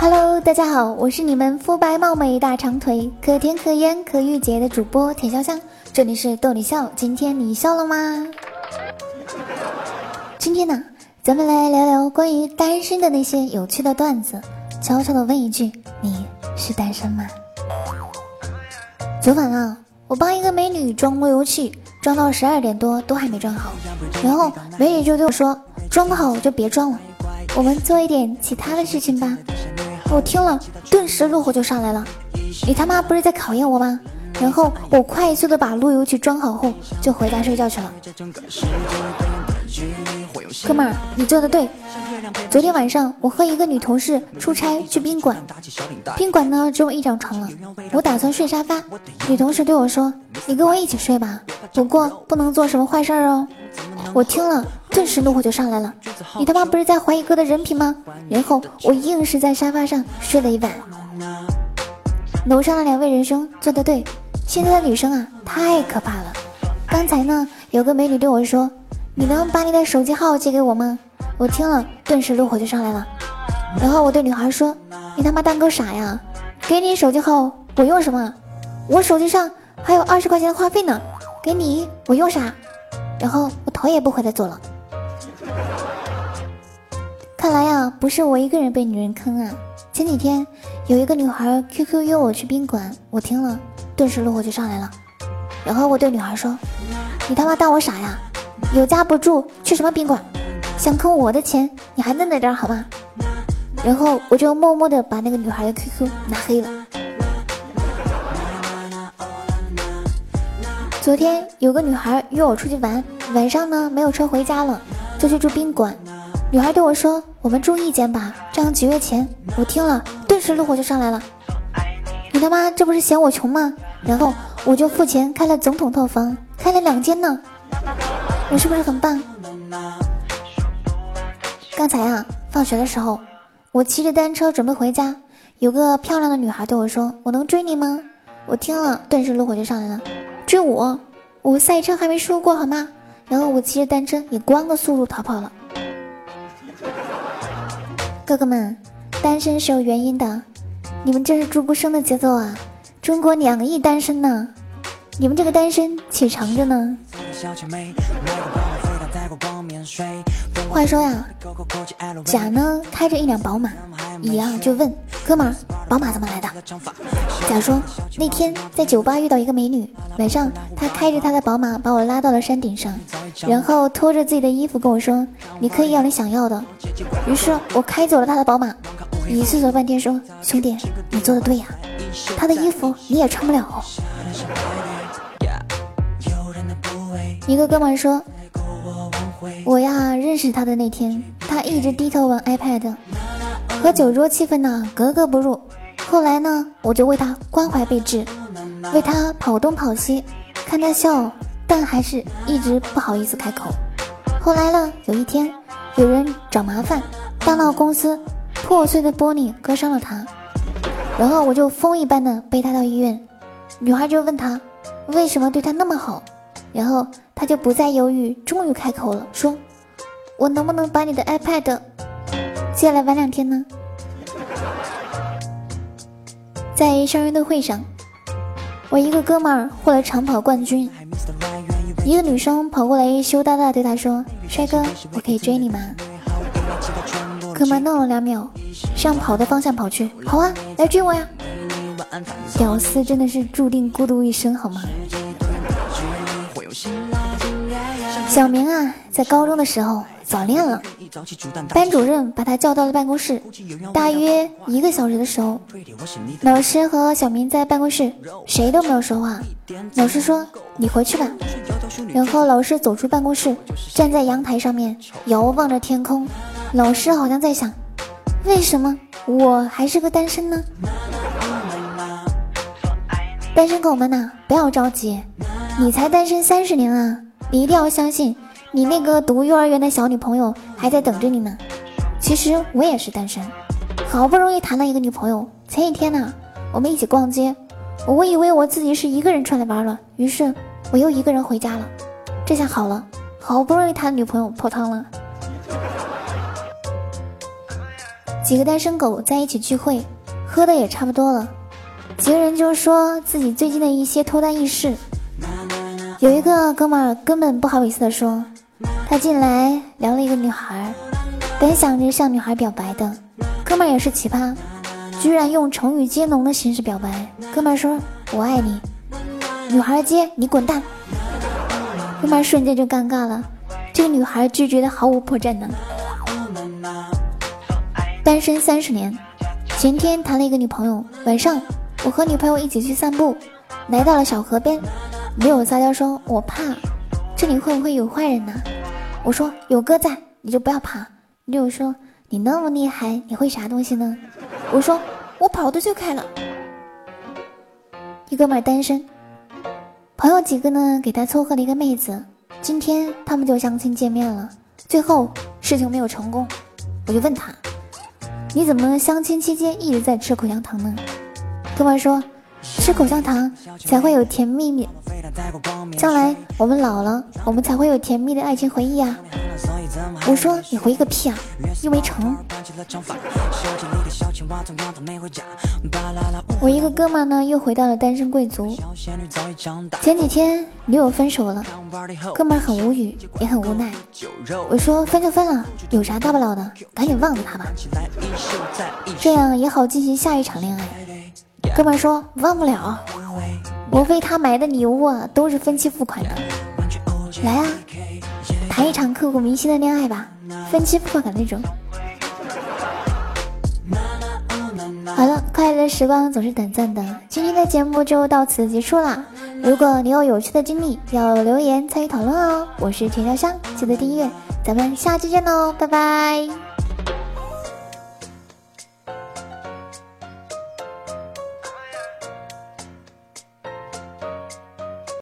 Hello，大家好，我是你们肤白貌美、大长腿、可甜可盐可御姐的主播田潇香，这里是逗你笑。今天你笑了吗？今天呢，咱们来聊聊关于单身的那些有趣的段子。悄悄的问一句，你是单身吗？昨晚啊，我帮一个美女装路由器，装到十二点多都还没装好，然后美女就对我说：“装不好就别装了，我们做一点其他的事情吧。”我听了，顿时怒火就上来了。你他妈不是在考验我吗？然后我快速的把路由器装好后，就回家睡觉去了。哥们儿，你做的对。昨天晚上我和一个女同事出差去宾馆，宾馆呢只有一张床了，我打算睡沙发。女同事对我说：“你跟我一起睡吧，不过不能做什么坏事哦。”我听了，顿时怒火就上来了。你他妈不是在怀疑哥的人品吗？然后我硬是在沙发上睡了一晚。楼上的两位仁兄做的对，现在的女生啊太可怕了。刚才呢有个美女对我说：“你能把你的手机号借给我吗？”我听了，顿时怒火就上来了。然后我对女孩说：“你他妈当哥傻呀？给你手机号我用什么？我手机上还有二十块钱的话费呢，给你我用啥？”然后我头也不回的走了。看来呀，不是我一个人被女人坑啊！前几天有一个女孩 QQ 约我去宾馆，我听了，顿时怒火就上来了。然后我对女孩说：“你他妈当我傻呀？有家不住，去什么宾馆？想坑我的钱，你还嫩着点好吗？”然后我就默默的把那个女孩的 QQ 拿黑了。昨天有个女孩约我出去玩，晚上呢没有车回家了，就去住宾馆。女孩对我说：“我们住一间吧，这样节约钱。”我听了，顿时怒火就上来了。你他妈这不是嫌我穷吗？然后我就付钱开了总统套房，开了两间呢。我是不是很棒？刚才啊，放学的时候，我骑着单车准备回家，有个漂亮的女孩对我说：“我能追你吗？”我听了，顿时怒火就上来了。追我，我赛车还没输过好吗？然后我骑着单车以光的速度逃跑了。哥哥们，单身是有原因的，你们这是猪不生的节奏啊！中国两亿单身呢，你们这个单身且长着呢。话说呀，甲呢开着一辆宝马，乙啊就问哥们儿，宝马怎么来的？甲说那天在酒吧遇到一个美女，晚上她开着她的宝马把我拉到了山顶上，然后拖着自己的衣服跟我说你可以要你想要的。于是我开走了他的宝马，乙思索半天说兄弟你做的对呀，他的衣服你也穿不了。一个哥们说。我呀，认识他的那天，他一直低头玩 iPad，和酒桌气氛呢格格不入。后来呢，我就为他关怀备至，为他跑东跑西，看他笑，但还是一直不好意思开口。后来呢，有一天有人找麻烦，大闹公司，破碎的玻璃割伤了他，然后我就风一般的背他到医院。女孩就问他，为什么对他那么好？然后他就不再犹豫，终于开口了，说：“我能不能把你的 iPad 借来玩两天呢？”在生日的会上，我一个哥们儿获了长跑冠军，一个女生跑过来羞答答对他说：“帅哥，我可以追你吗？”哥们愣了两秒，向跑的方向跑去：“好啊，来追我呀！”屌丝真的是注定孤独一生，好吗？小明啊，在高中的时候早恋了，班主任把他叫到了办公室。大约一个小时的时候，老师和小明在办公室，谁都没有说话。老师说：“你回去吧。”然后老师走出办公室，站在阳台上面遥望着天空。老师好像在想：为什么我还是个单身呢？单身狗们呐，不要着急，你才单身三十年啊！你一定要相信，你那个读幼儿园的小女朋友还在等着你呢。其实我也是单身，好不容易谈了一个女朋友。前几天呢，我们一起逛街，我以为我自己是一个人出来玩了，于是我又一个人回家了。这下好了，好不容易谈的女朋友泡汤了。几个单身狗在一起聚会，喝的也差不多了，几个人就说自己最近的一些脱单轶事。有一个哥们儿根本不好意思的说，他进来聊了一个女孩，本想着向女孩表白的，哥们儿也是奇葩，居然用成语接龙的形式表白。哥们儿说我爱你，女孩接你滚蛋，哥们儿瞬间就尴尬了，这个女孩拒绝的毫无破绽呢。单身三十年，前天谈了一个女朋友。晚上，我和女朋友一起去散步，来到了小河边。女友撒娇说：“我怕，这里会不会有坏人呢？”我说：“有哥在，你就不要怕。”女友说：“你那么厉害，你会啥东西呢？”我说：“我跑的就开了。”一哥们单身，朋友几个呢给他撮合了一个妹子，今天他们就相亲见面了。最后事情没有成功，我就问他。你怎么相亲期间一直在吃口香糖呢？哥们说，吃口香糖才会有甜蜜蜜，将来我们老了，我们才会有甜蜜的爱情回忆啊！我说你回个屁啊，又没成。我一个哥们呢，又回到了单身贵族。前几天女友分手了，哥们很无语，也很无奈。我说分就分了，有啥大不了的，赶紧忘了他吧，这样也好进行下一场恋爱。哥们说忘不了，我为他买的礼物啊，都是分期付款的。来啊，谈一场刻骨铭心的恋爱吧，分期付款的那种。好了，快乐的时光总是短暂的，今天的节目就到此结束啦。如果你有有趣的经历，要留言参与讨论哦。我是田潇香，记得订阅，咱们下期见喽，拜拜。